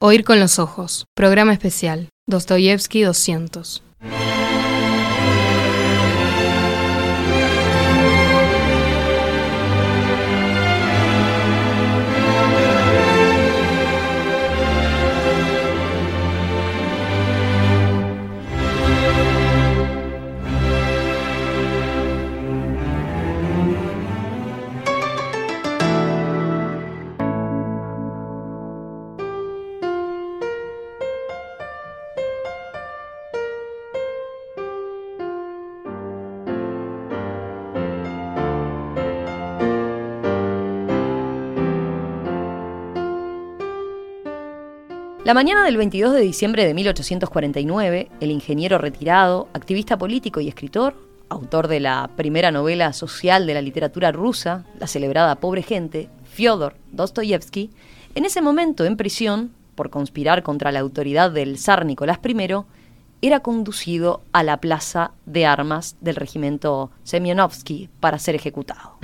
Oír con los ojos. Programa especial. Dostoyevsky 200. La mañana del 22 de diciembre de 1849, el ingeniero retirado, activista político y escritor, autor de la primera novela social de la literatura rusa, la celebrada Pobre Gente, Fyodor Dostoyevsky, en ese momento en prisión, por conspirar contra la autoridad del zar Nicolás I, era conducido a la plaza de armas del regimiento Semyonovsky para ser ejecutado.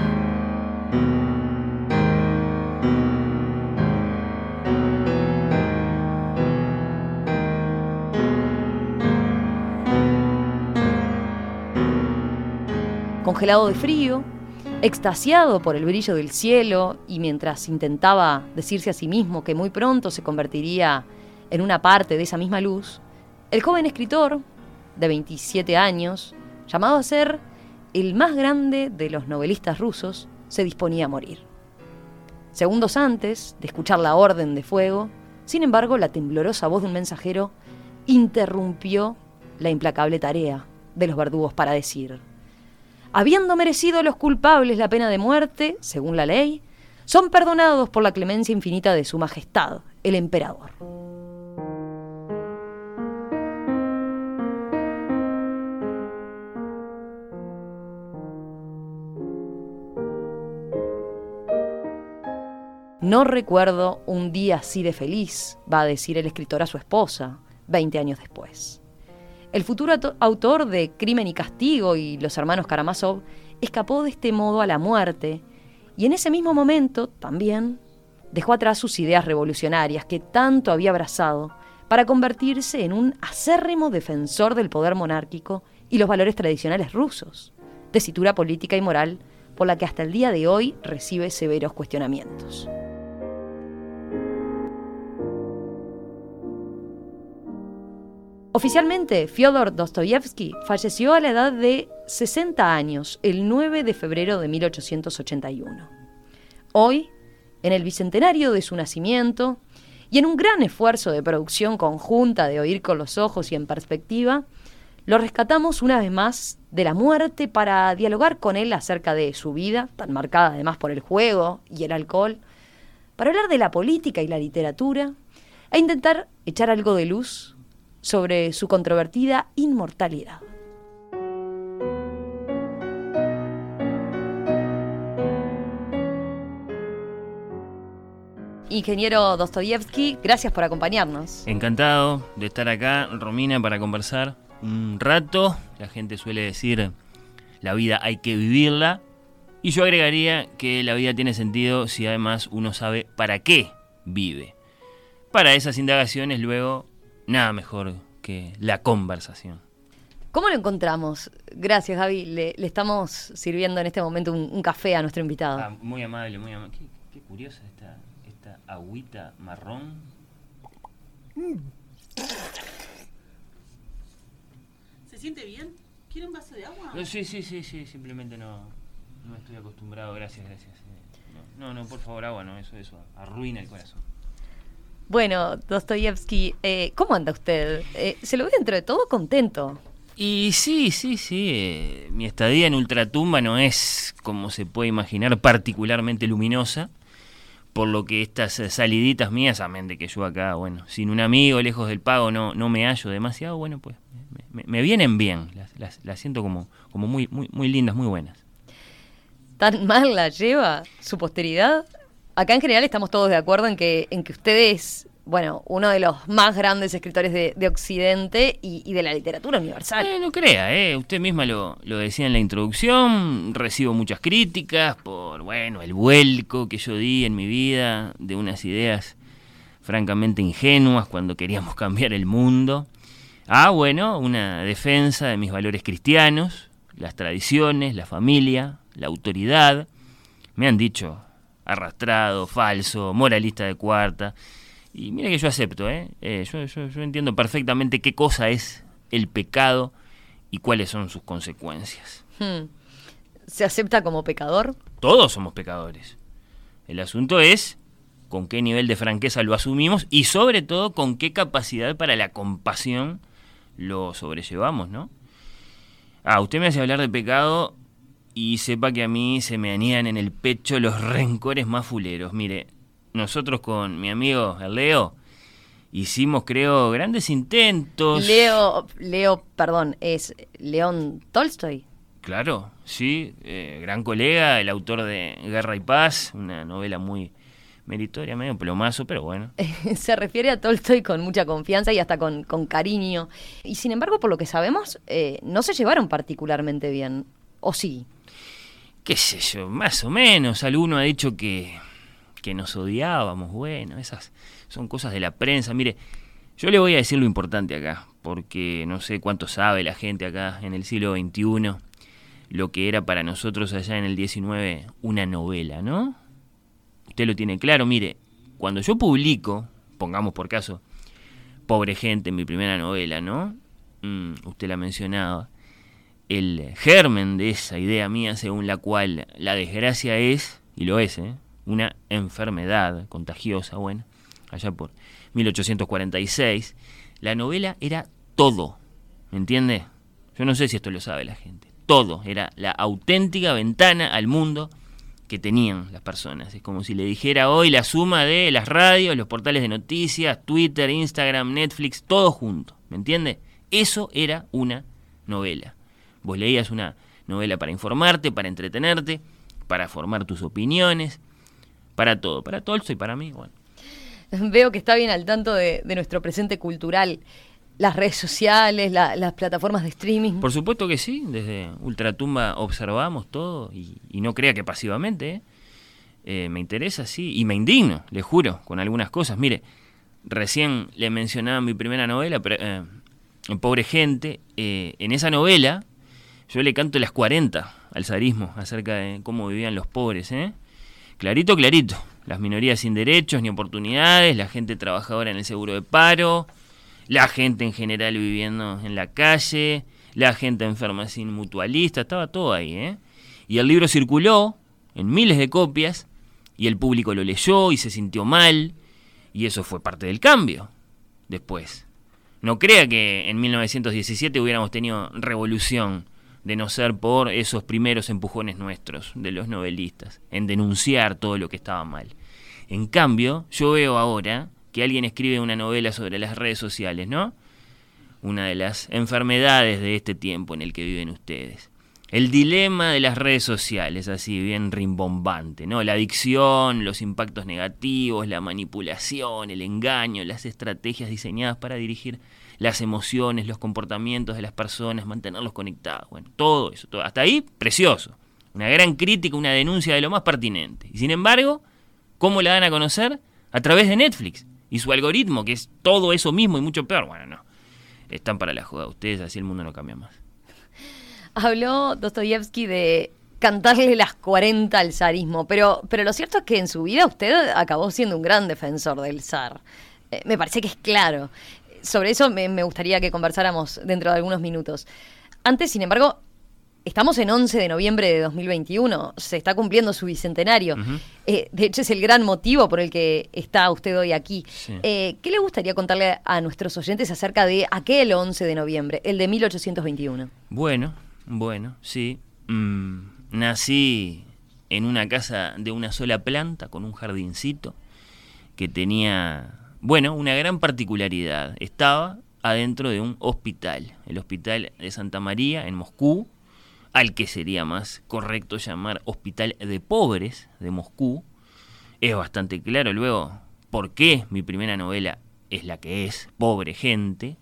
Congelado de frío, extasiado por el brillo del cielo y mientras intentaba decirse a sí mismo que muy pronto se convertiría en una parte de esa misma luz, el joven escritor, de 27 años, llamado a ser el más grande de los novelistas rusos, se disponía a morir. Segundos antes de escuchar la orden de fuego, sin embargo, la temblorosa voz de un mensajero interrumpió la implacable tarea de los verdugos para decir, habiendo merecido los culpables la pena de muerte, según la ley, son perdonados por la clemencia infinita de su majestad, el emperador. No recuerdo un día así de feliz, va a decir el escritor a su esposa, 20 años después. El futuro autor de Crimen y Castigo y los hermanos Karamazov escapó de este modo a la muerte y en ese mismo momento también dejó atrás sus ideas revolucionarias que tanto había abrazado para convertirse en un acérrimo defensor del poder monárquico y los valores tradicionales rusos, tesitura política y moral por la que hasta el día de hoy recibe severos cuestionamientos. Oficialmente, Fyodor Dostoyevsky falleció a la edad de 60 años, el 9 de febrero de 1881. Hoy, en el bicentenario de su nacimiento, y en un gran esfuerzo de producción conjunta de oír con los ojos y en perspectiva, lo rescatamos una vez más de la muerte para dialogar con él acerca de su vida, tan marcada además por el juego y el alcohol, para hablar de la política y la literatura, e intentar echar algo de luz sobre su controvertida inmortalidad. Ingeniero Dostoyevsky, gracias por acompañarnos. Encantado de estar acá, Romina, para conversar un rato. La gente suele decir, la vida hay que vivirla. Y yo agregaría que la vida tiene sentido si además uno sabe para qué vive. Para esas indagaciones luego nada mejor que la conversación. ¿Cómo lo encontramos? Gracias, Gaby. Le, estamos sirviendo en este momento un, café a nuestro invitado. Ah, muy amable, muy amable. Qué, curiosa esta, esta agüita marrón. ¿Se siente bien? ¿Quiere un vaso de agua? sí, sí, sí, sí. Simplemente no, no estoy acostumbrado. Gracias, gracias. Eh, no, no, por favor, agua, no. Eso, eso arruina el corazón. Bueno, Dostoyevsky, eh, ¿cómo anda usted? Eh, se lo ve dentro de todo contento. Y sí, sí, sí. Eh, mi estadía en Ultratumba no es, como se puede imaginar, particularmente luminosa. Por lo que estas saliditas mías, amén de que yo acá, bueno, sin un amigo, lejos del pago, no, no me hallo demasiado, bueno, pues me, vienen bien. Las, las, siento como, como muy, muy, muy lindas, muy buenas. ¿Tan mal la lleva su posteridad? Acá en general estamos todos de acuerdo en que, en que usted es, bueno, uno de los más grandes escritores de, Occidente y, de la literatura universal. Eh, no crea, eh. usted misma lo, lo, decía en la introducción, recibo muchas críticas por, bueno, el vuelco que yo di en mi vida de unas ideas francamente ingenuas cuando queríamos cambiar el mundo, a, bueno, una defensa de mis valores cristianos, las tradiciones, la familia, la autoridad. Me han dicho arrastrado, falso, moralista de cuarta. Y mira que yo acepto, ¿eh? eh yo, yo entiendo perfectamente qué cosa es el pecado y cuáles son sus consecuencias. Hmm. ¿Se acepta como pecador? Todos somos pecadores. El asunto es con qué nivel de franqueza lo asumimos y sobre todo con qué capacidad para la compasión lo sobrellevamos, ¿no? Ah, usted me hace hablar de pecado y sepa que a mí se me anían en el pecho los rencores más fuleros. Mire, nosotros con mi amigo el Leo hicimos, creo, grandes intentos. Leo, Leo, perdón, es León Tolstoy. Claro, sí, eh, gran colega, el autor de Guerra y Paz, una novela muy meritoria, medio plomazo, pero bueno. Se refiere a Tolstoy con mucha confianza y hasta con, cariño. Y sin embargo, por lo que sabemos, eh, no se llevaron particularmente bien, ¿o sí? Qué sé yo, más o menos. Alguno ha dicho que, que nos odiábamos, bueno, esas son cosas de la prensa. Mire, yo le voy a decir lo importante acá, porque no sé cuánto sabe la gente acá en el siglo XXI lo que era para nosotros allá en el 19 una novela, ¿no? Usted lo tiene claro, mire, cuando yo publico, pongamos por caso, Pobre gente, mi primera novela, ¿no? Mm, usted la mencionaba. El germen de esa idea mía, según la cual la desgracia es, y lo es, ¿eh? una enfermedad contagiosa, bueno, allá por 1846, la novela era todo, ¿me entiende? Yo no sé si esto lo sabe la gente todo, era la auténtica ventana al mundo que tenían las personas. Es como si le dijera hoy la suma de las radios, los portales de noticias, Twitter, Instagram, Netflix, todo junto. ¿Me entiende? Eso era una novela. Vos leías una novela para informarte, para entretenerte, para formar tus opiniones, para todo, para todo eso y para mí, bueno. Veo que está bien al tanto de, de nuestro presente cultural las redes sociales, las plataformas de streaming. Por supuesto que sí, desde Ultratumba observamos todo y, no crea que pasivamente. ¿eh? Eh, me interesa, sí, y me indigno, le juro, con algunas cosas. Mire, recién le mencionaba mi primera novela, pero, eh, Pobre Gente. en esa novela yo le canto las 40 al zarismo acerca de cómo vivían los pobres. Clarito, clarito. Las minorías sin derechos ni oportunidades, la gente trabajadora en el seguro de paro la gente en general viviendo en la calle, la gente enferma sin mutualista, estaba todo ahí, ¿eh? Y el libro circuló en miles de copias y el público lo leyó y se sintió mal y eso fue parte del cambio después. No crea que en 1917 hubiéramos tenido revolución de no ser por esos primeros empujones nuestros de los novelistas, en denunciar todo lo que estaba mal. En cambio, yo veo ahora que alguien escribe una novela sobre las redes sociales, ¿no? Una de las enfermedades de este tiempo en el que viven ustedes. El dilema de las redes sociales, así bien rimbombante, ¿no? La adicción, los impactos negativos, la manipulación, el engaño, las estrategias diseñadas para dirigir las emociones, los comportamientos de las personas, mantenerlos conectados. Bueno, todo eso, todo. hasta ahí, precioso. Una gran crítica, una denuncia de lo más pertinente. Y sin embargo, ¿cómo la dan a conocer? A través de Netflix y su algoritmo, que es todo eso mismo y mucho peor. Bueno, no. Están para la joda ustedes, así el mundo no cambia más. Habló Dostoyevsky de cantarle las 40 al zarismo, pero, pero lo cierto es que en su vida usted acabó siendo un gran defensor del zar. Eh, me parece que es claro. Sobre eso me gustaría que conversáramos dentro de algunos minutos. Antes, sin embargo, Estamos en 11 de noviembre de 2021, se está cumpliendo su bicentenario. Eh, de hecho, es el gran motivo por el que está usted hoy aquí. Eh, ¿Qué le gustaría contarle a nuestros oyentes acerca de aquel 11 de noviembre, el de 1821? Bueno, bueno, sí. Mm, nací en una casa de una sola planta, con un jardincito, que tenía, bueno, una gran particularidad. Estaba adentro de un hospital, el Hospital de Santa María en Moscú, al que sería más correcto llamar Hospital de Pobres de Moscú. Es bastante claro luego por qué mi primera novela es la que es, Pobre Gente.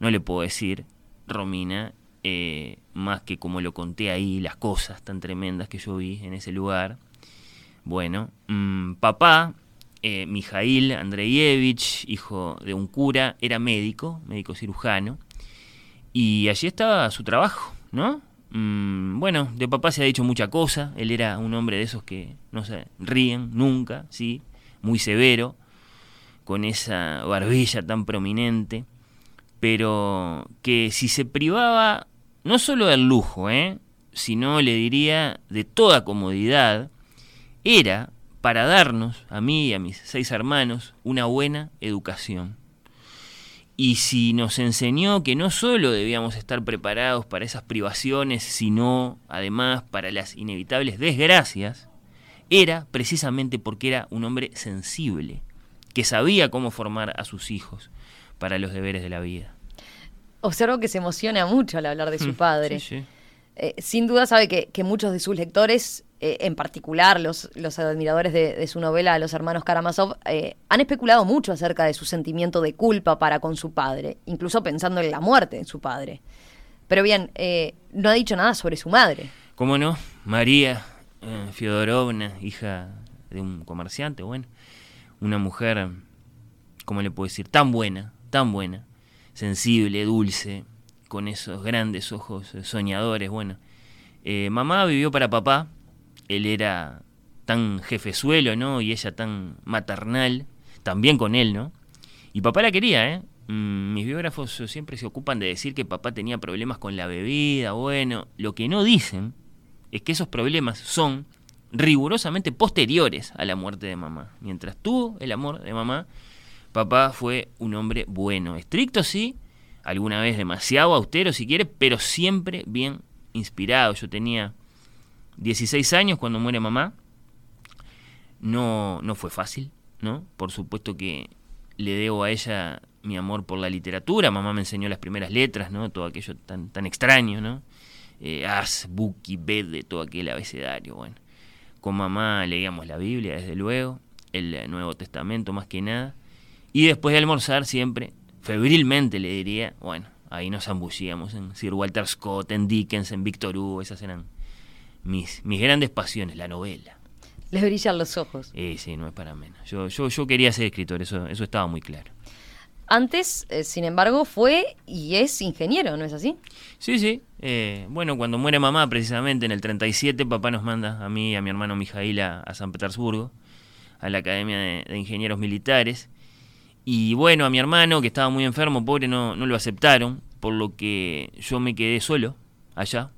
No le puedo decir, Romina, eh, más que como lo conté ahí, las cosas tan tremendas que yo vi en ese lugar. Bueno, mm, papá eh, Mijail Andreyevich, hijo de un cura, era médico, médico cirujano, y allí estaba su trabajo, ¿no? Mm, bueno, de papá se ha dicho mucha cosa, él era un hombre de esos que no se ríen nunca, ¿sí? Muy severo, con esa barbilla tan prominente, pero que si se privaba no solo del lujo, ¿eh? sino le diría de toda comodidad, era para darnos, a mí y a mis seis hermanos, una buena educación. Y si nos enseñó que no solo debíamos estar preparados para esas privaciones, sino además para las inevitables desgracias, era precisamente porque era un hombre sensible, que sabía cómo formar a sus hijos para los deberes de la vida. Observo que se emociona mucho al hablar de su Mm, padre. sí, sí. Eh, sin duda sabe que, que muchos de sus lectores, eh, en particular los, los admiradores de, su novela Los hermanos Karamazov, eh, han especulado mucho acerca de su sentimiento de culpa para con su padre, incluso pensando en la muerte de su padre. Pero bien, eh, no ha dicho nada sobre su madre. ¿Cómo no? María Fiodorovna, hija de un comerciante, bueno, una mujer, ¿cómo le puedo decir? Tan buena, tan buena, sensible, dulce, con esos grandes ojos soñadores, bueno. Mamá vivió para papá, él era tan jefezuelo, ¿no? Y ella tan maternal, también con él, ¿no? Y papá la quería, ¿eh? Mm, Mis biógrafos siempre se ocupan de decir que papá tenía problemas con la bebida, bueno, lo que no dicen es que esos problemas son rigurosamente posteriores a la muerte de mamá. Mientras tuvo el amor de mamá, papá fue un hombre bueno, estricto sí, alguna vez demasiado austero si quiere, pero siempre bien inspirado. Yo tenía 16 años cuando muere mamá. No, no fue fácil, ¿no? Por supuesto que le debo a ella mi amor por la literatura. Mamá me enseñó las primeras letras, ¿no? Todo aquello tan, tan extraño, ¿no? Eh, as, buki, bede, todo aquel abecedario, bueno. Con mamá leíamos la Biblia, desde luego, el Nuevo Testamento más que nada. Y después de almorzar siempre, febrilmente le diría, bueno, ahí nos zambullíamos en Sir Walter Scott, en Dickens, en Victor Hugo, esas eran mis, mis grandes pasiones, la novela. Les brillan los ojos. Eh, sí, no es para menos. Yo, yo, yo quería ser escritor, eso, eso estaba muy claro. Antes, eh, sin embargo, fue y es ingeniero, ¿no es así? Sí, sí. Eh, bueno, cuando muere mamá, precisamente en el 37, papá nos manda a mí y a mi hermano Mijail a, a San Petersburgo, a la Academia de, de Ingenieros Militares. Y bueno, a mi hermano, que estaba muy enfermo, pobre, no, no lo aceptaron, por lo que yo me quedé solo allá.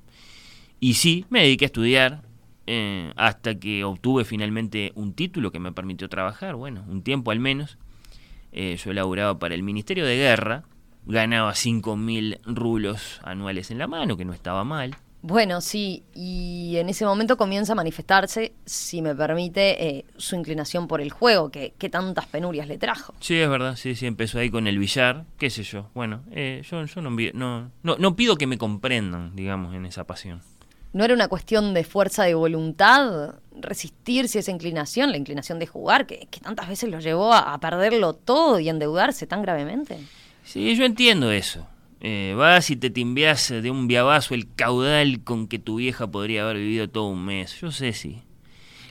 Y sí, me dediqué a estudiar eh, hasta que obtuve finalmente un título que me permitió trabajar, bueno, un tiempo al menos. Eh, yo laburaba para el Ministerio de Guerra, ganaba 5.000 rublos anuales en la mano, que no estaba mal. Bueno, sí, y en ese momento comienza a manifestarse, si me permite, eh, su inclinación por el juego, que, que tantas penurias le trajo. Sí, es verdad, sí, sí, empezó ahí con el billar, qué sé yo. Bueno, eh, yo, yo no, envi- no, no, no pido que me comprendan, digamos, en esa pasión. ¿No era una cuestión de fuerza de voluntad resistirse a esa inclinación, la inclinación de jugar, que, tantas veces lo llevó a, a perderlo todo y endeudarse tan gravemente? Sí, yo entiendo eso. Eh, vas y te timbeas de un viabazo el caudal con que tu vieja podría haber vivido todo un mes. Yo sé, sí.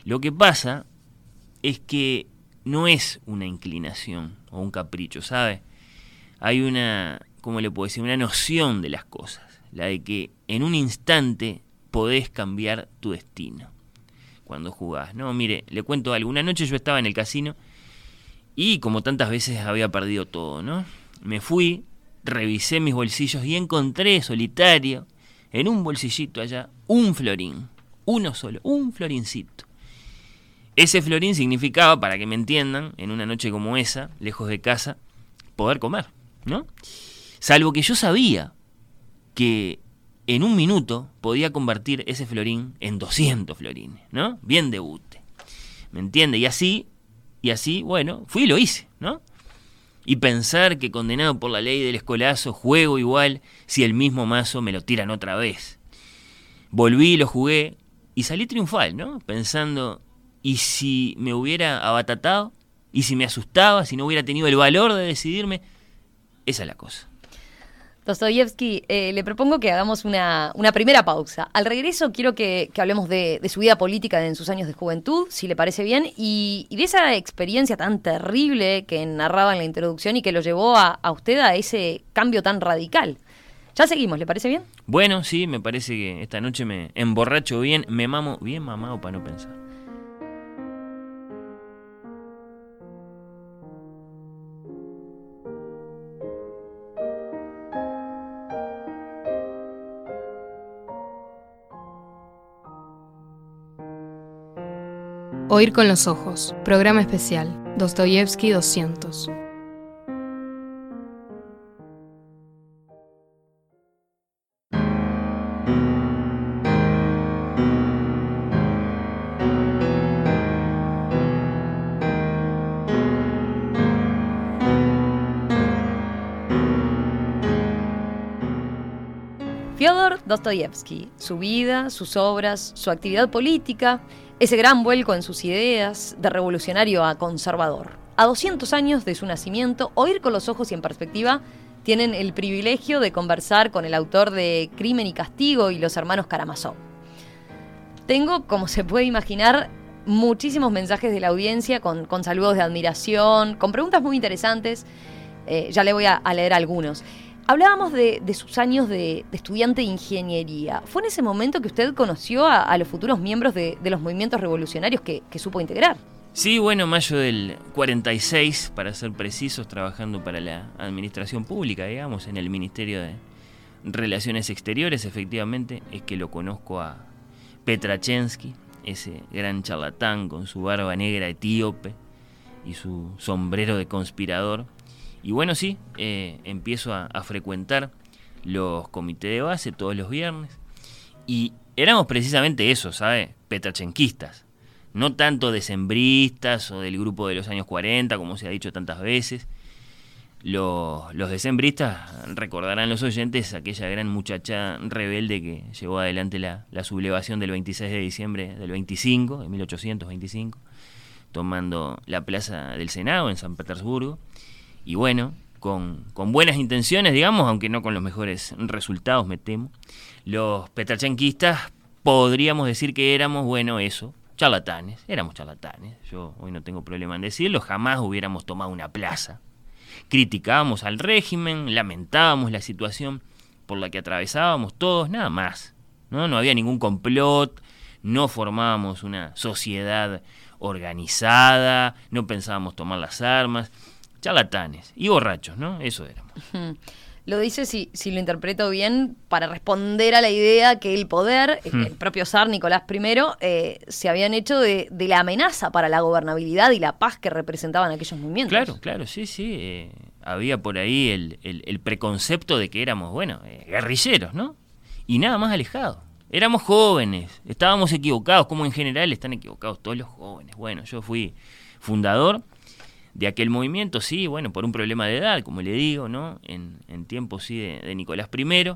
Lo que pasa es que no es una inclinación o un capricho, ¿sabe? Hay una, ¿cómo le puedo decir? Una noción de las cosas. La de que en un instante podés cambiar tu destino cuando jugás. No, mire, le cuento algo. Una noche yo estaba en el casino y como tantas veces había perdido todo, ¿no? Me fui, revisé mis bolsillos y encontré solitario, en un bolsillito allá, un florín. Uno solo, un florincito. Ese florín significaba, para que me entiendan, en una noche como esa, lejos de casa, poder comer, ¿no? Salvo que yo sabía que en un minuto podía convertir ese florín en 200 florines, ¿no? Bien debute. ¿Me entiende? Y así, y así, bueno, fui y lo hice, ¿no? Y pensar que condenado por la ley del escolazo juego igual si el mismo mazo me lo tiran otra vez. Volví, lo jugué y salí triunfal, ¿no? Pensando, ¿y si me hubiera abatatado? ¿Y si me asustaba? ¿Si no hubiera tenido el valor de decidirme? Esa es la cosa. Dostoyevsky, eh, le propongo que hagamos una, una primera pausa. Al regreso quiero que, hablemos de, su vida política en sus años de juventud, si le parece bien, y, y de esa experiencia tan terrible que narraba en la introducción y que lo llevó a, a usted a ese cambio tan radical. Ya seguimos, ¿le parece bien? Bueno, sí, me parece que esta noche me emborracho bien, me mamo bien mamado para no pensar. Oír con los ojos, programa especial, Dostoyevsky 200. Fyodor Dostoyevsky, su vida, sus obras, su actividad política, ese gran vuelco en sus ideas, de revolucionario a conservador. A 200 años de su nacimiento, Oír con los ojos y en perspectiva tienen el privilegio de conversar con el autor de Crimen y Castigo y los hermanos Karamazov. Tengo, como se puede imaginar, muchísimos mensajes de la audiencia con, saludos de admiración, con preguntas muy interesantes. Eh, ya le voy a leer algunos. Hablábamos de, sus años de, estudiante de ingeniería. ¿Fue en ese momento que usted conoció a, los futuros miembros de, los movimientos revolucionarios que, que, supo integrar? Sí, bueno, mayo del 46, para ser precisos, trabajando para la administración pública, digamos, en el Ministerio de Relaciones Exteriores, efectivamente, es que lo conozco a Petrachensky, ese gran charlatán con su barba negra etíope y su sombrero de conspirador y bueno, sí, eh, empiezo a, frecuentar los comités de base todos los viernes. Y éramos precisamente eso, ¿sabe? Petrachenquistas. No tanto decembristas o del grupo de los años 40, como se ha dicho tantas veces. Los, los decembristas recordarán los oyentes aquella gran muchacha rebelde que llevó adelante la, la sublevación del 26 de diciembre del 25, de 1825, tomando la plaza del Senado en San Petersburgo y bueno, con, con, buenas intenciones, digamos, aunque no con los mejores resultados, me temo, los petrachenquistas podríamos decir que éramos, bueno, eso, charlatanes, éramos charlatanes, yo hoy no tengo problema en decirlo, jamás hubiéramos tomado una plaza. Criticábamos al régimen, lamentábamos la situación por la que atravesábamos todos, nada más. No, no había ningún complot, no formábamos una sociedad organizada, no pensábamos tomar las armas charlatanes y borrachos, ¿no? Eso éramos. Lo dice, si, si lo interpreto bien, para responder a la idea que el poder, hmm. el propio zar Nicolás I, eh, se habían hecho de, de, la amenaza para la gobernabilidad y la paz que representaban aquellos movimientos. Claro, claro, sí, sí. Eh, había por ahí el, el, el, preconcepto de que éramos, bueno, eh, guerrilleros, ¿no? Y nada más alejado. Éramos jóvenes, estábamos equivocados, como en general están equivocados todos los jóvenes. Bueno, yo fui fundador de aquel movimiento, sí, bueno, por un problema de edad, como le digo, ¿no? En, en tiempos, sí, de, Nicolás I.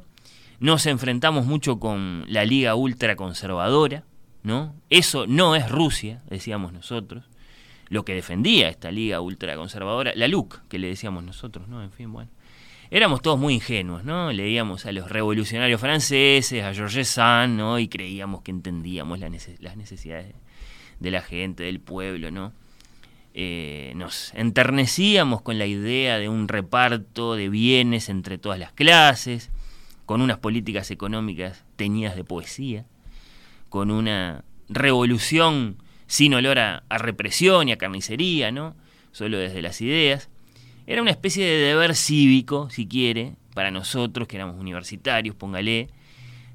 Nos enfrentamos mucho con la Liga Ultraconservadora, ¿no? Eso no es Rusia, decíamos nosotros. Lo que defendía esta Liga Ultraconservadora, la LUC, que le decíamos nosotros, ¿no? En fin, bueno. Éramos todos muy ingenuos, ¿no? Leíamos a los revolucionarios franceses, a Georges Sand, ¿no? Y creíamos que entendíamos las necesidades de la gente, del pueblo, ¿no? Eh, nos enternecíamos con la idea de un reparto de bienes entre todas las clases, con unas políticas económicas teñidas de poesía, con una revolución sin olor a, represión y a carnicería, ¿no? Solo desde las ideas. Era una especie de deber cívico, si quiere, para nosotros que éramos universitarios, póngale,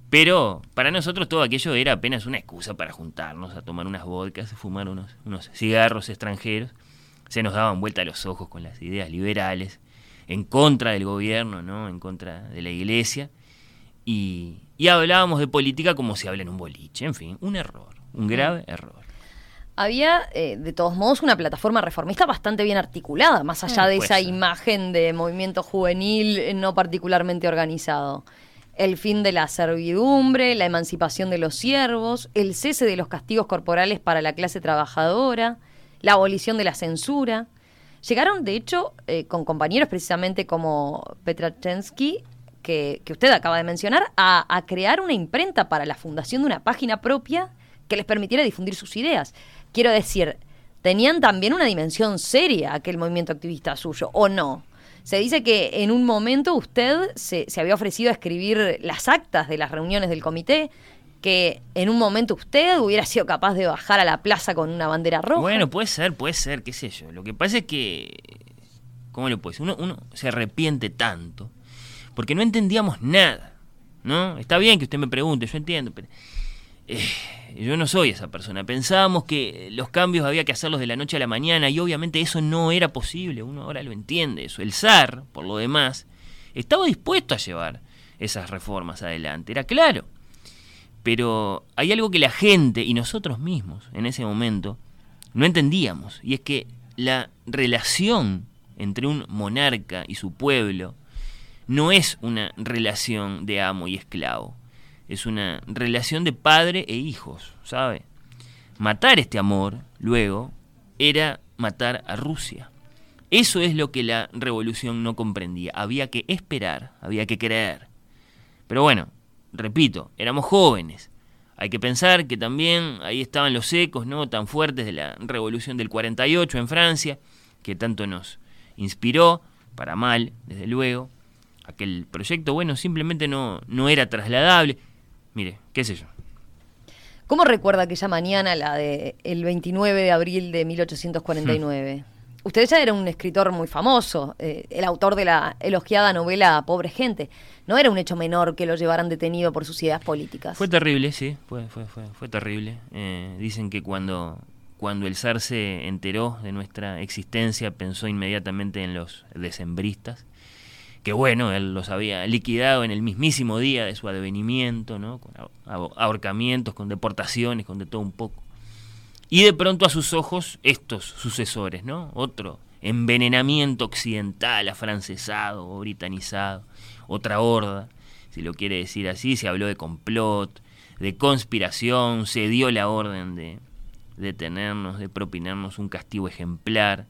pero para nosotros todo aquello era apenas una excusa para juntarnos a tomar unas vodkas, fumar unos, unos cigarros extranjeros. Se nos daban vuelta los ojos con las ideas liberales, en contra del gobierno, ¿no? en contra de la iglesia. Y, y hablábamos de política como se habla en un boliche. En fin, un error, un grave error. Había, eh, de todos modos, una plataforma reformista bastante bien articulada, más allá de esa imagen de movimiento juvenil no particularmente organizado el fin de la servidumbre, la emancipación de los siervos, el cese de los castigos corporales para la clase trabajadora, la abolición de la censura. Llegaron, de hecho, eh, con compañeros precisamente como Petrachensky, que, que usted acaba de mencionar a, a crear una imprenta para la fundación de una página propia que les permitiera difundir sus ideas. Quiero decir, tenían también una dimensión seria aquel movimiento activista suyo, ¿o no? Se dice que en un momento usted se, se había ofrecido a escribir las actas de las reuniones del comité, que en un momento usted hubiera sido capaz de bajar a la plaza con una bandera roja. Bueno, puede ser, puede ser, qué sé yo. Lo que pasa es que, ¿cómo le puedo decir? Uno, uno se arrepiente tanto porque no entendíamos nada, ¿no? Está bien que usted me pregunte, yo entiendo, pero eh, yo no soy esa persona. Pensábamos que los cambios había que hacerlos de la noche a la mañana y obviamente eso no era posible. Uno ahora lo entiende eso. El zar, por lo demás, estaba dispuesto a llevar esas reformas adelante. Era claro. Pero hay algo que la gente y nosotros mismos en ese momento no entendíamos. Y es que la relación entre un monarca y su pueblo no es una relación de amo y esclavo es una relación de padre e hijos, ¿sabe? Matar este amor, luego, era matar a Rusia. Eso es lo que la revolución no comprendía. Había que esperar, había que creer. Pero bueno, repito, éramos jóvenes. Hay que pensar que también ahí estaban los ecos no tan fuertes de la revolución del 48 en Francia, que tanto nos inspiró, para mal, desde luego. Aquel proyecto, bueno, simplemente no, no era trasladable. Mire, qué sé yo. ¿Cómo recuerda aquella mañana, la de el 29 de abril de 1849? Usted ya era un escritor muy famoso, eh, el autor de la elogiada novela Pobre Gente. No era un hecho menor que lo llevaran detenido por sus ideas políticas. Fue terrible, sí, fue, fue, fue, fue terrible. Eh, dicen que cuando, cuando el zar se enteró de nuestra existencia pensó inmediatamente en los decembristas que bueno, él los había liquidado en el mismísimo día de su advenimiento, ¿no? con ahorcamientos, con deportaciones, con de todo un poco. Y de pronto a sus ojos estos sucesores, ¿no? Otro envenenamiento occidental, afrancesado o britanizado, otra horda, si lo quiere decir así, se habló de complot, de conspiración, se dio la orden de detenernos, de propinarnos un castigo ejemplar.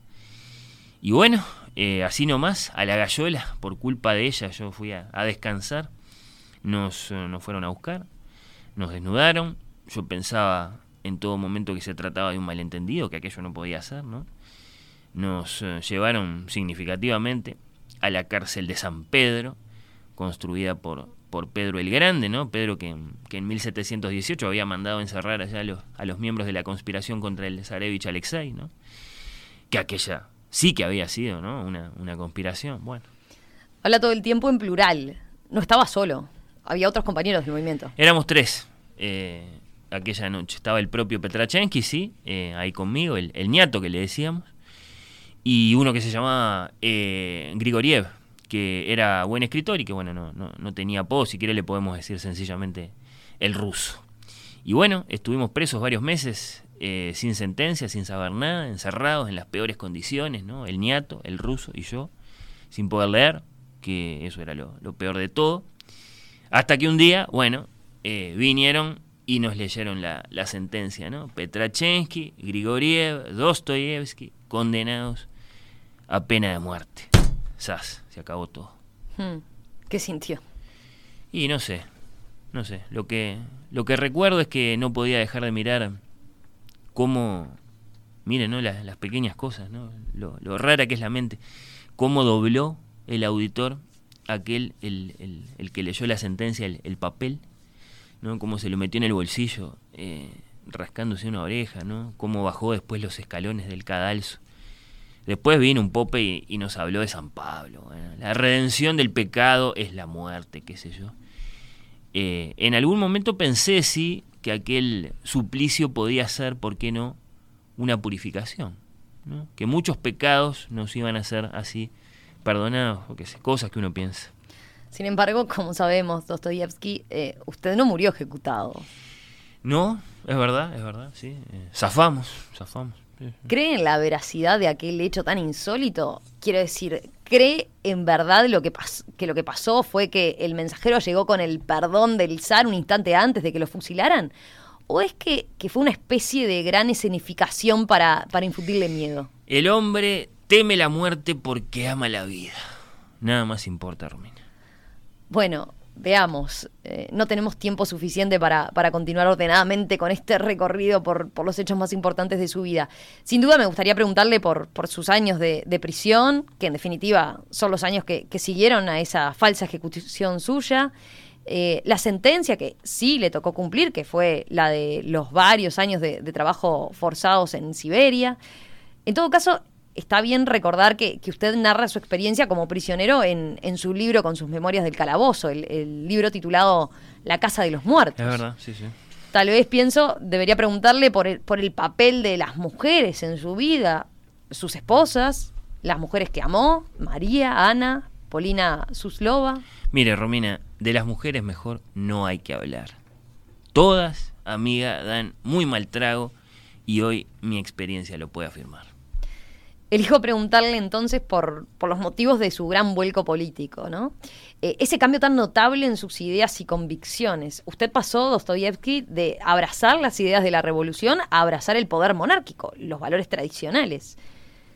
Y bueno, eh, así nomás, a la gallola, por culpa de ella, yo fui a, descansar. Nos, eh, nos fueron a buscar, nos desnudaron. Yo pensaba en todo momento que se trataba de un malentendido, que aquello no podía ser, ¿no? Nos eh, llevaron significativamente a la cárcel de San Pedro, construida por, por Pedro el Grande, ¿no? Pedro que, que en 1718 había mandado encerrar allá a los, a los miembros de la conspiración contra el Zarevich Alexei, ¿no? Que aquella sí que había sido, ¿no? Una, una conspiración. Bueno. Habla todo el tiempo en plural. No estaba solo. Había otros compañeros del movimiento. Éramos tres eh, aquella noche. Estaba el propio Petrachensky, sí, eh, ahí conmigo, el, el, ñato que le decíamos. Y uno que se llamaba eh, Grigoriev, que era buen escritor y que, bueno, no, no, no tenía apodo, si quiere le podemos decir sencillamente el ruso. Y bueno, estuvimos presos varios meses eh, sin sentencia, sin saber nada, encerrados en las peores condiciones, ¿no? El niato, el ruso y yo, sin poder leer, que eso era lo, peor de todo. Hasta que un día, bueno, eh, vinieron y nos leyeron la, la sentencia, ¿no? Petrachensky, Grigoriev, Dostoyevsky, condenados a pena de muerte. Sas, se acabó todo. Hmm. ¿Qué sintió? Y no sé, no sé. Lo que, lo que recuerdo es que no podía dejar de mirar cómo, miren, ¿no? las, las pequeñas cosas, ¿no? Lo, rara que es la mente, cómo dobló el auditor aquel, el, el, el que leyó la sentencia, el, el, papel, ¿no? Cómo se lo metió en el bolsillo, eh, rascándose una oreja, ¿no? Cómo bajó después los escalones del cadalso. Después vino un pope y, nos habló de San Pablo. La redención del pecado es la muerte, qué sé yo. Eh, en algún momento pensé, sí, que aquel suplicio podía ser, ¿por qué no?, una purificación. ¿no? Que muchos pecados nos iban a ser así perdonados, o que sé, cosas que uno piensa. Sin embargo, como sabemos, Dostoyevsky, eh, usted no murió ejecutado. No, es verdad, es verdad, sí. Eh, zafamos, zafamos. ¿Cree en la veracidad de aquel hecho tan insólito? Quiero decir, ¿cree en verdad lo que, que lo que pasó fue que el mensajero llegó con el perdón del zar un instante antes de que lo fusilaran? ¿O es que, que fue una especie de gran escenificación para, para infundirle miedo? El hombre teme la muerte porque ama la vida. Nada más importa, Romina. Bueno, veamos, eh, no tenemos tiempo suficiente para, para, continuar ordenadamente con este recorrido por, por, los hechos más importantes de su vida. Sin duda me gustaría preguntarle por, por sus años de, de, prisión, que en definitiva son los años que, siguieron a esa falsa ejecución suya. Eh, la sentencia que sí le tocó cumplir, que fue la de los varios años de trabajo forzados en Siberia. En todo caso, está bien recordar que, que, usted narra su experiencia como prisionero en, en, su libro con sus memorias del calabozo, el, el, libro titulado La Casa de los Muertos. Es verdad, sí, sí. Tal vez pienso, debería preguntarle por el, por el papel de las mujeres en su vida, sus esposas, las mujeres que amó, María, Ana, Polina Suslova. Mire, Romina, de las mujeres mejor no hay que hablar. Todas, amiga, dan muy mal trago y hoy mi experiencia lo puede afirmar. Elijo preguntarle entonces por, por, los motivos de su gran vuelco político, ¿no? Eh, ese cambio tan notable en sus ideas y convicciones. Usted pasó, Dostoyevsky, de abrazar las ideas de la revolución a abrazar el poder monárquico, los valores tradicionales.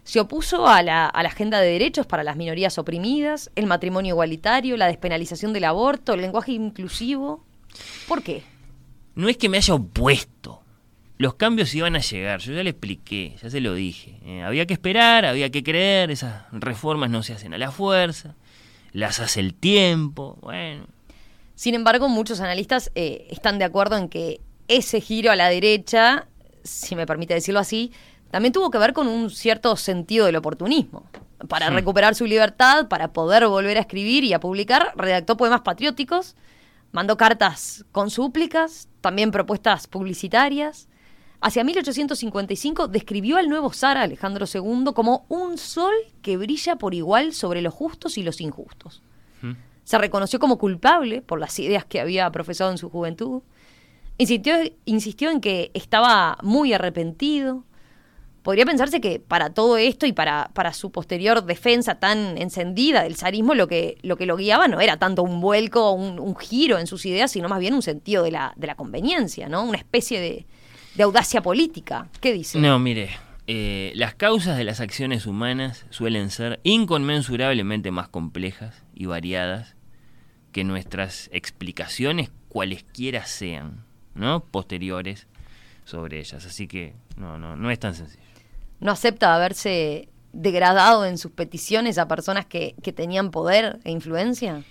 Se opuso a la, a la agenda de derechos para las minorías oprimidas, el matrimonio igualitario, la despenalización del aborto, el lenguaje inclusivo. ¿Por qué? No es que me haya opuesto los cambios iban a llegar, yo ya le expliqué, ya se lo dije. Eh, había que esperar, había que creer, esas reformas no se hacen a la fuerza, las hace el tiempo, bueno. Sin embargo, muchos analistas eh, están de acuerdo en que ese giro a la derecha, si me permite decirlo así, también tuvo que ver con un cierto sentido del oportunismo. Para sí. recuperar su libertad, para poder volver a escribir y a publicar, redactó poemas patrióticos, mandó cartas con súplicas, también propuestas publicitarias. Hacia 1855 describió al nuevo zar Alejandro II como un sol que brilla por igual sobre los justos y los injustos. ¿Mm? Se reconoció como culpable por las ideas que había profesado en su juventud. Insistió, insistió en que estaba muy arrepentido. Podría pensarse que para todo esto y para, para su posterior defensa tan encendida del zarismo, lo que, lo que lo guiaba no era tanto un vuelco, un, un giro en sus ideas, sino más bien un sentido de la, de la conveniencia, ¿no? Una especie de, de audacia política. ¿Qué dice? No, mire, eh, las causas de las acciones humanas suelen ser inconmensurablemente más complejas y variadas que nuestras explicaciones, cualesquiera sean, ¿no? Posteriores sobre ellas. Así que no, no, no es tan sencillo. ¿No acepta haberse degradado en sus peticiones a personas que, que tenían poder e influencia?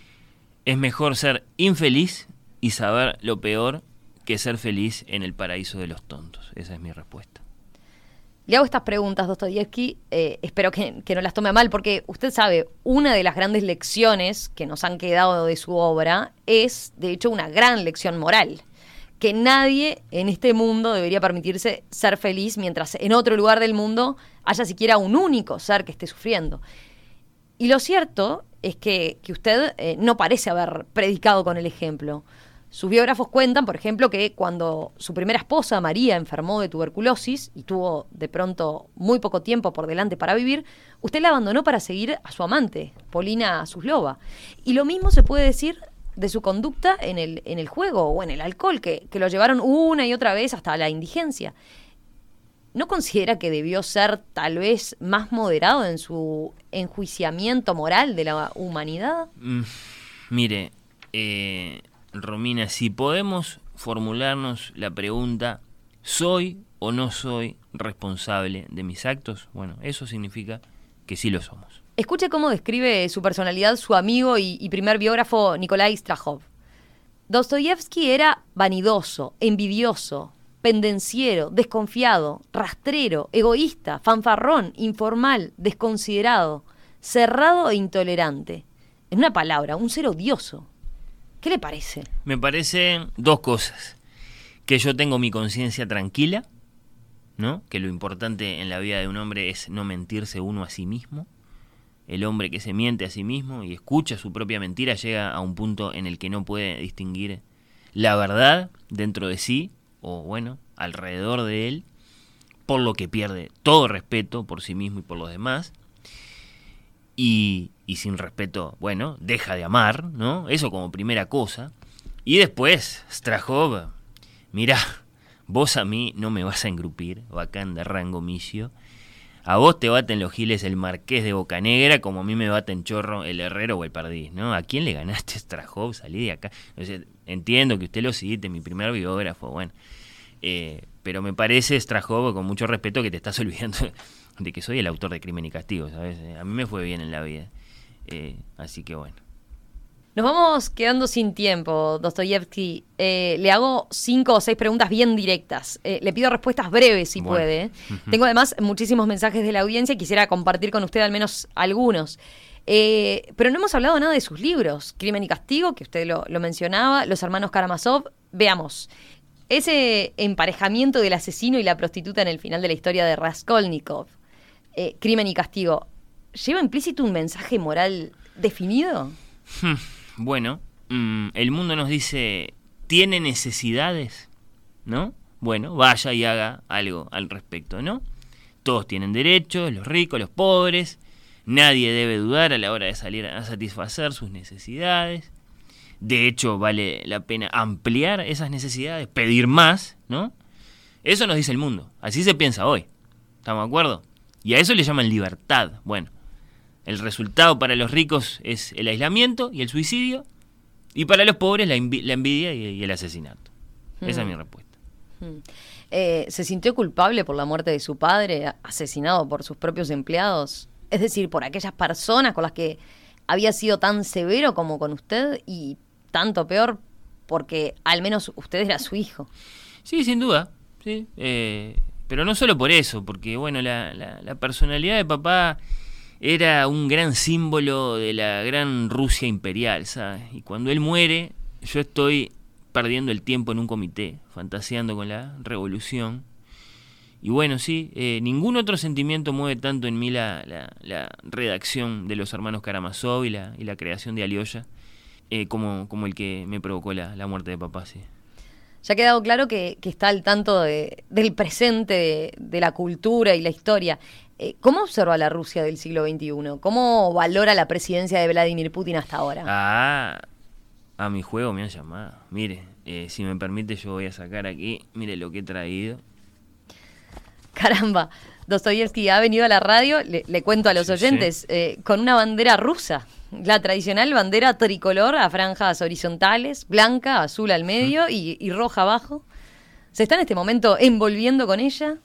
Es mejor ser infeliz y saber lo peor que ser feliz en el paraíso de los tontos. Esa es mi respuesta. Le hago estas preguntas, Dostoyevsky, eh, espero que, no las tome mal, porque usted sabe, una de las grandes lecciones que nos han quedado de su obra es, de hecho, una gran lección moral. Que nadie en este mundo debería permitirse ser feliz mientras en otro lugar del mundo haya siquiera un único ser que esté sufriendo. Y lo cierto es que, que usted eh, no parece haber predicado con el ejemplo. Sus biógrafos cuentan, por ejemplo, que cuando su primera esposa, María, enfermó de tuberculosis y tuvo de pronto muy poco tiempo por delante para vivir, usted la abandonó para seguir a su amante, Polina Suslova. Y lo mismo se puede decir de su conducta en el, en el juego o en el alcohol, que, que lo llevaron una y otra vez hasta la indigencia. ¿No considera que debió ser tal vez más moderado en su enjuiciamiento moral de la humanidad? Mm, mire, eh, Romina, si podemos formularnos la pregunta, ¿soy o no soy responsable de mis actos? Bueno, eso significa que sí lo somos. Escuche cómo describe su personalidad su amigo y, primer biógrafo Nikolai Strahov. Dostoyevsky era vanidoso, envidioso, pendenciero, desconfiado, rastrero, egoísta, fanfarrón, informal, desconsiderado, cerrado e intolerante. En una palabra, un ser odioso. ¿Qué le parece? Me parecen dos cosas. Que yo tengo mi conciencia tranquila, ¿no? Que lo importante en la vida de un hombre es no mentirse uno a sí mismo. El hombre que se miente a sí mismo y escucha su propia mentira llega a un punto en el que no puede distinguir la verdad dentro de sí o bueno, alrededor de él, por lo que pierde todo respeto por sí mismo y por los demás. Y, y sin respeto, bueno, deja de amar, ¿no? Eso como primera cosa. Y después, Strahov, mira, vos a mí no me vas a engrupir, bacán de rango misio. A vos te baten los giles el marqués de Bocanegra como a mí me baten chorro el herrero o el pardís, ¿no? ¿A quién le ganaste Strahov? Salí de acá. entiendo que usted lo cite, mi primer biógrafo, bueno. Eh, pero me parece Strahov, con mucho respeto, que te estás olvidando de que soy el autor de Crimen y Castigo, ¿sabes? A mí me fue bien en la vida. Eh, así que bueno. Nos vamos quedando sin tiempo, Dostoyevsky. Eh, le hago cinco o seis preguntas bien directas. Eh, le pido respuestas breves si puede. Tengo además muchísimos mensajes de la audiencia y quisiera compartir con usted al menos algunos. Eh, pero no hemos hablado nada de sus libros. Crimen y Castigo, que usted lo, lo mencionaba, Los Hermanos Karamazov. Veamos. Ese emparejamiento del asesino y la prostituta en el final de la historia de Raskolnikov. Crimen y Castigo. ¿Lleva implícito un mensaje moral definido? Hmm. Bueno, mm, el mundo nos dice, ¿tiene necesidades? ¿No? Bueno, vaya y haga algo al respecto, ¿no? Todos tienen derechos, los ricos, los pobres, nadie debe dudar a la hora de salir a satisfacer sus necesidades. De hecho, vale la pena ampliar esas necesidades, pedir más, ¿no? Eso nos dice el mundo, así se piensa hoy. ¿Estamos de acuerdo? Y a eso le llaman libertad. Bueno, el resultado para los ricos es el aislamiento y el suicidio, y para los pobres la, envidia y, el asesinato. Esa es mi hmm. respuesta. Hmm. Eh, ¿Se sintió culpable por la muerte de su padre, asesinado por sus propios empleados? Es decir, por aquellas personas con las que había sido tan severo como con usted y tanto peor porque al menos usted era su hijo. Sí, sin duda. Sí. Eh, pero no solo por eso, porque bueno, la, la personalidad de papá era un gran símbolo de la gran Rusia imperial, ¿sabes? Y cuando él muere, yo estoy perdiendo el tiempo en un comité, fantaseando con la revolución. Y bueno, sí, eh, ningún otro sentimiento mueve tanto en mí la, la, redacción de los hermanos Karamazov y la, y la creación de Alioya eh, como, el que me provocó la, la muerte de papá, sí. Ya ha quedado claro que, está al tanto de, del presente, de, la cultura y la historia. Eh, ¿Cómo observa la Rusia del siglo XXI? ¿Cómo valora la presidencia de Vladimir Putin hasta ahora? Ah, a mi juego me han llamado. Mire, eh, si me permite yo voy a sacar aquí, mire lo que he traído. Caramba, Dostoyevsky ha venido a la radio, le, cuento a los oyentes, eh, con una bandera rusa, la tradicional bandera tricolor a franjas horizontales, blanca, azul al medio y, y roja abajo. ¿Se está en este momento envolviendo con ella?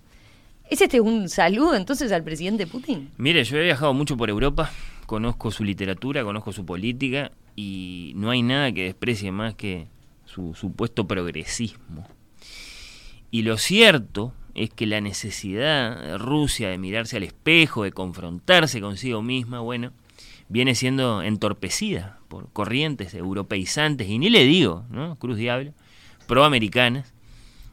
¿Es este un saludo entonces al presidente Putin? Mire, yo he viajado mucho por Europa, conozco su literatura, conozco su política y no hay nada que desprecie más que su supuesto progresismo. Y lo cierto es que la necesidad de Rusia de mirarse al espejo, de confrontarse consigo misma, bueno, viene siendo entorpecida por corrientes europeizantes, y ni le digo, ¿no? Cruz Diablo, proamericanas,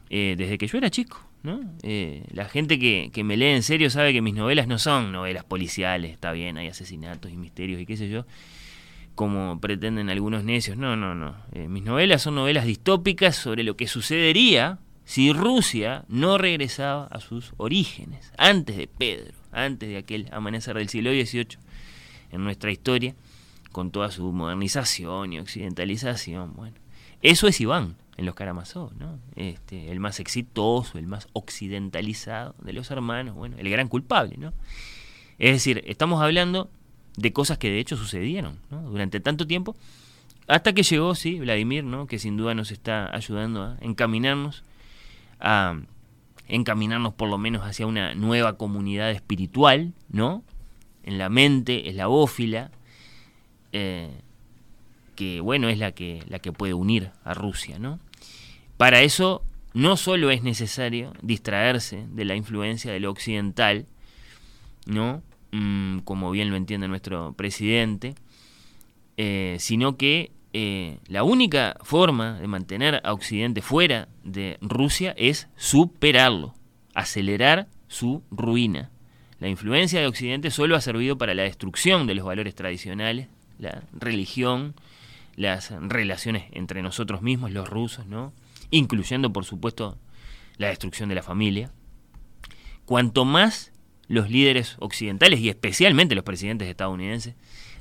eh, desde que yo era chico. ¿No? Eh, la gente que, que, me lee en serio sabe que mis novelas no son novelas policiales, está bien, hay asesinatos y misterios y qué sé yo, como pretenden algunos necios. No, no, no. Eh, mis novelas son novelas distópicas sobre lo que sucedería si Rusia no regresaba a sus orígenes, antes de Pedro, antes de aquel amanecer del siglo XVIII en nuestra historia, con toda su modernización y occidentalización. Bueno, eso es Iván en los Karamazov, ¿no? Este, el más exitoso, el más occidentalizado de los hermanos, bueno, el gran culpable, ¿no? Es decir, estamos hablando de cosas que de hecho sucedieron ¿no? durante tanto tiempo, hasta que llegó, sí, Vladimir, ¿no? que sin duda nos está ayudando a encaminarnos, a encaminarnos por lo menos hacia una nueva comunidad espiritual, ¿no? En la mente eslavófila, eh, que bueno, es la que, la que puede unir a Rusia, ¿no? Para eso no solo es necesario distraerse de la influencia de lo occidental, ¿no? Mm, como bien lo entiende nuestro presidente, eh, sino que eh, la única forma de mantener a Occidente fuera de Rusia es superarlo, acelerar su ruina. La influencia de Occidente solo ha servido para la destrucción de los valores tradicionales, la religión, las relaciones entre nosotros mismos, los rusos, ¿no? Incluyendo, por supuesto, la destrucción de la familia. Cuanto más los líderes occidentales y especialmente los presidentes estadounidenses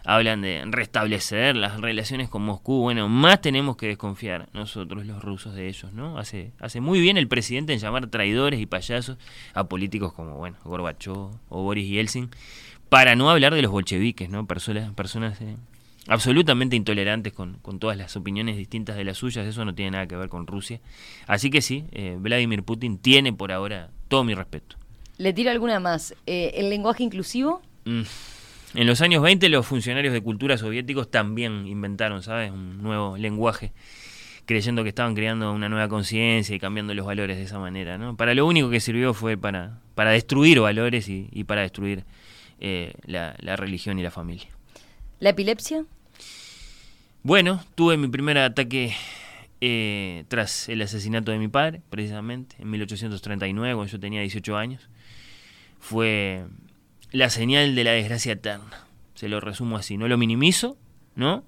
hablan de restablecer las relaciones con Moscú. Bueno, más tenemos que desconfiar nosotros los rusos de ellos, ¿no? Hace, hace muy bien el presidente en llamar traidores y payasos a políticos como, bueno, o Boris Yeltsin, para no hablar de los bolcheviques, ¿no? Personas, personas eh, absolutamente intolerantes con, con, todas las opiniones distintas de las suyas, eso no tiene nada que ver con Rusia. Así que sí, eh, Vladimir Putin tiene por ahora todo mi respeto. ¿Le tiro alguna más? Eh, ¿El lenguaje inclusivo? Mm. En los años 20 los funcionarios de cultura soviéticos también inventaron, ¿sabes? Un nuevo lenguaje, creyendo que estaban creando una nueva conciencia y cambiando los valores de esa manera, ¿no? Para lo único que sirvió fue para, para destruir valores y, y para destruir eh, la, la religión y la familia. ¿La epilepsia? Bueno, tuve mi primer ataque eh, tras el asesinato de mi padre, precisamente, en 1839, cuando yo tenía 18 años. Fue la señal de la desgracia eterna. Se lo resumo así. No lo minimizo, ¿no?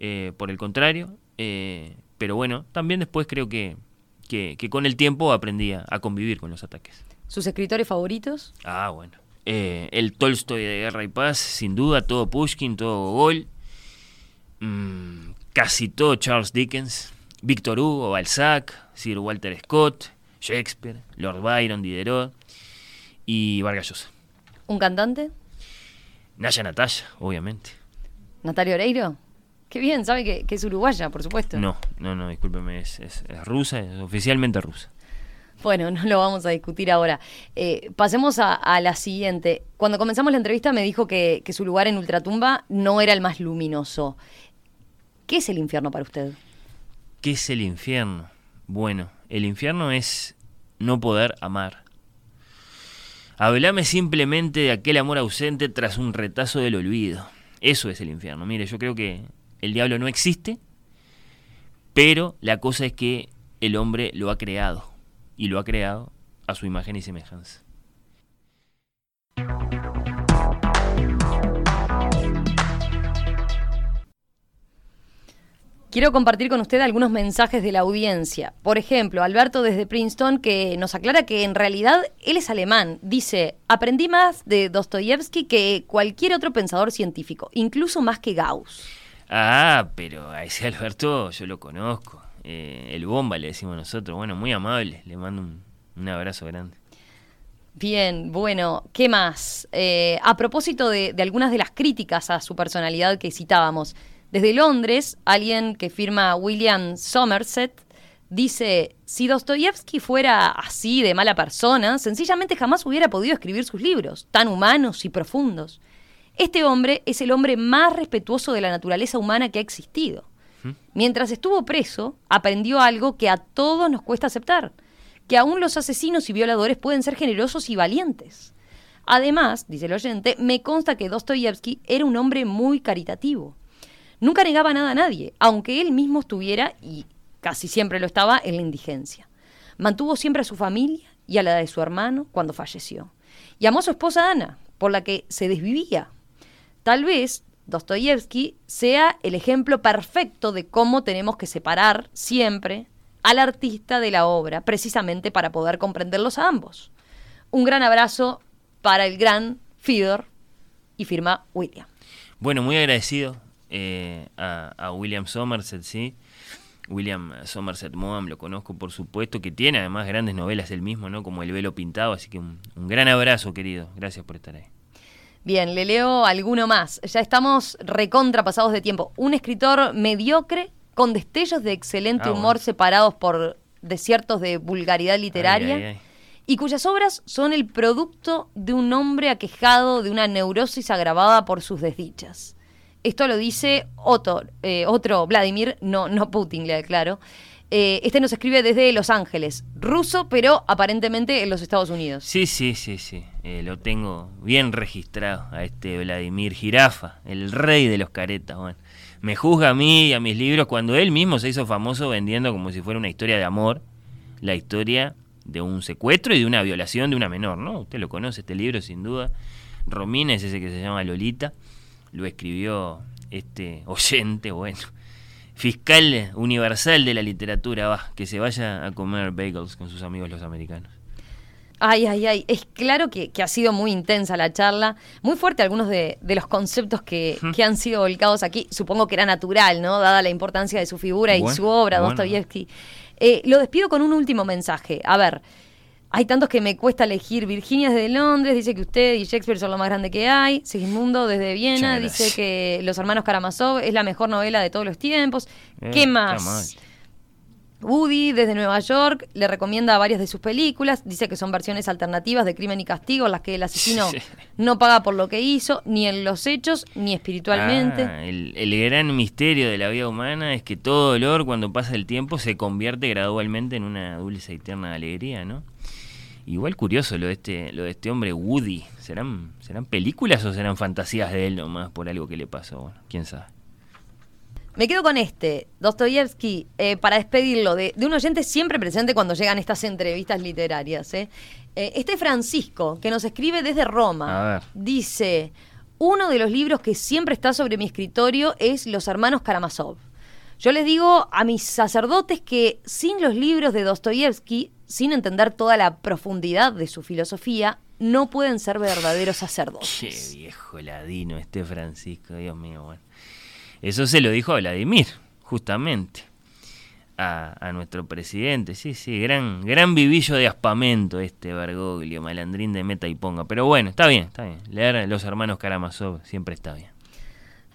Eh, por el contrario. Eh, pero bueno, también después creo que, que, que con el tiempo aprendí a, a, convivir con los ataques. ¿Sus escritores favoritos? Ah, bueno. Eh, el Tolstoy de Guerra y Paz, sin duda, todo Pushkin, todo Gogol. Mm, casi todo Charles Dickens. Víctor Hugo, Balzac, Sir Walter Scott, Shakespeare, Lord Byron, Diderot y Vargas Llosa. ¿Un cantante? Naya Natalia, obviamente. ¿Natalia Oreiro? Qué bien, sabe que, que, es uruguaya, por supuesto. No, no, no, discúlpeme, es, es, es rusa, es oficialmente rusa. Bueno, no lo vamos a discutir ahora. Eh, pasemos a, la siguiente. Cuando comenzamos la entrevista me dijo que, que, su lugar en Ultratumba no era el más luminoso. ¿Qué es el infierno para usted? ¿Qué es el infierno? Bueno, el infierno es no poder amar. Hablame simplemente de aquel amor ausente tras un retazo del olvido. Eso es el infierno. Mire, yo creo que el diablo no existe, pero la cosa es que el hombre lo ha creado y lo ha creado a su imagen y semejanza. Quiero compartir con usted algunos mensajes de la audiencia. Por ejemplo, Alberto desde Princeton que nos aclara que en realidad él es alemán. Dice, aprendí más de Dostoyevsky que cualquier otro pensador científico, incluso más que Gauss. Ah, pero a ese Alberto yo lo conozco. Eh, el bomba le decimos nosotros. Bueno, muy amable. Le mando un, un abrazo grande. Bien, bueno, ¿qué más? Eh, a propósito de, de algunas de las críticas a su personalidad que citábamos. Desde Londres, alguien que firma William Somerset dice, si Dostoyevsky fuera así de mala persona, sencillamente jamás hubiera podido escribir sus libros, tan humanos y profundos. Este hombre es el hombre más respetuoso de la naturaleza humana que ha existido. Mientras estuvo preso, aprendió algo que a todos nos cuesta aceptar, que aún los asesinos y violadores pueden ser generosos y valientes. Además, dice el oyente, me consta que Dostoyevsky era un hombre muy caritativo. Nunca negaba nada a nadie, aunque él mismo estuviera, y casi siempre lo estaba, en la indigencia. Mantuvo siempre a su familia y a la de su hermano cuando falleció. Y amó a su esposa Ana, por la que se desvivía. Tal vez Dostoyevsky sea el ejemplo perfecto de cómo tenemos que separar siempre al artista de la obra, precisamente para poder comprenderlos a ambos. Un gran abrazo para el gran Fidor y firma William. Bueno, muy agradecido eh, a, William Somerset, ¿sí? William Somerset Maugham lo conozco, por supuesto, que tiene además grandes novelas él mismo, ¿no? Como El velo pintado, así que un, un gran abrazo, querido. Gracias por estar ahí. Bien, le leo alguno más. Ya estamos recontrapasados de tiempo. Un escritor mediocre con destellos de excelente ah, humor bueno. separados por desiertos de vulgaridad literaria. Ay, ay, ay. Y cuyas obras son el producto de un hombre aquejado de una neurosis agravada por sus desdichas. Esto lo dice otro, eh, otro Vladimir, no, no Putin, le declaro. Eh, este nos escribe desde Los Ángeles, ruso, pero aparentemente en los Estados Unidos. Sí, sí, sí, sí. Eh, lo tengo bien registrado a este Vladimir Jirafa, el rey de los caretas. Bueno, me juzga a mí y a mis libros cuando él mismo se hizo famoso vendiendo como si fuera una historia de amor, la historia de un secuestro y de una violación de una menor, ¿no? Usted lo conoce, este libro sin duda. Romina es ese que se llama Lolita lo escribió este oyente, bueno, fiscal universal de la literatura, va, que se vaya a comer bagels con sus amigos los americanos. Ay, ay, ay. Es claro que, que ha sido muy intensa la charla, muy fuerte algunos de, de los conceptos que, que han sido volcados aquí. Supongo que era natural, ¿no? Dada la importancia de su figura y su obra, bueno. Dostoyevsky. Eh, lo despido con un último mensaje. A ver, hay tantos que me cuesta elegir. Virginia desde Londres dice que usted y Shakespeare son lo más grande que hay. Sigismundo desde Viena dice que Los Hermanos Karamazov es la mejor novela de todos los tiempos. Eh, ¿Qué más? Woody, desde Nueva York, le recomienda varias de sus películas. Dice que son versiones alternativas de Crimen y Castigo, en las que el asesino Sí. no paga por lo que hizo, ni en los hechos, ni espiritualmente. Ah, el, el gran misterio de la vida humana es que todo dolor, cuando pasa el tiempo, se convierte gradualmente en una dulce y tierna alegría, ¿no? Igual curioso lo de este, lo de este hombre Woody. ¿Serán, ¿Serán películas o serán fantasías de él nomás por algo que le pasó? Bueno, quién sabe. Me quedo con este, Dostoyevsky, eh, para despedirlo, de, de un oyente siempre presente cuando llegan estas entrevistas literarias. ¿eh? Eh, este Francisco, que nos escribe desde Roma, dice, uno de los libros que siempre está sobre mi escritorio es Los Hermanos Karamazov. Yo les digo a mis sacerdotes que sin los libros de Dostoyevsky, sin entender toda la profundidad de su filosofía, no pueden ser verdaderos Qué sacerdotes. viejo ladino este Francisco, Dios mío. Bueno. Eso se lo dijo a Vladimir, justamente. A, a nuestro presidente, sí, sí, gran, gran vivillo de aspamento este Bergoglio, malandrín de meta y ponga. Pero bueno, está bien, está bien. Leer los hermanos Karamazov siempre está bien.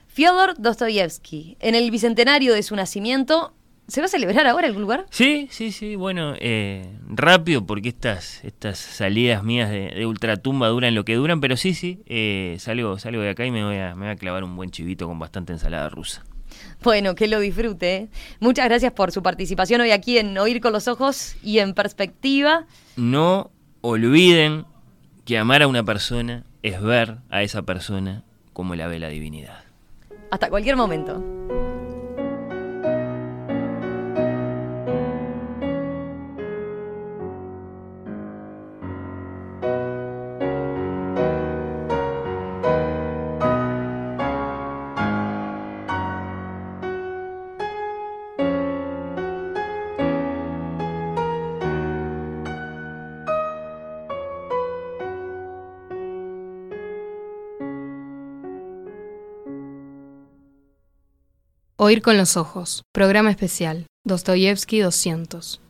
Fyodor Dostoyevsky, en el bicentenario de su nacimiento, ¿se va a celebrar ahora en algún lugar? Sí, sí, sí, bueno, eh, rápido porque estas, estas salidas mías de, de ultratumba duran lo que duran, pero sí, sí, eh, salgo, salgo de acá y me voy, a, me voy a clavar un buen chivito con bastante ensalada rusa. Bueno, que lo disfrute. ¿eh? Muchas gracias por su participación hoy aquí en Oír con los Ojos y en Perspectiva. No olviden que amar a una persona es ver a esa persona como la ve la divinidad. Hasta cualquier momento. Oír con los ojos. Programa especial. Dostoyevsky 200.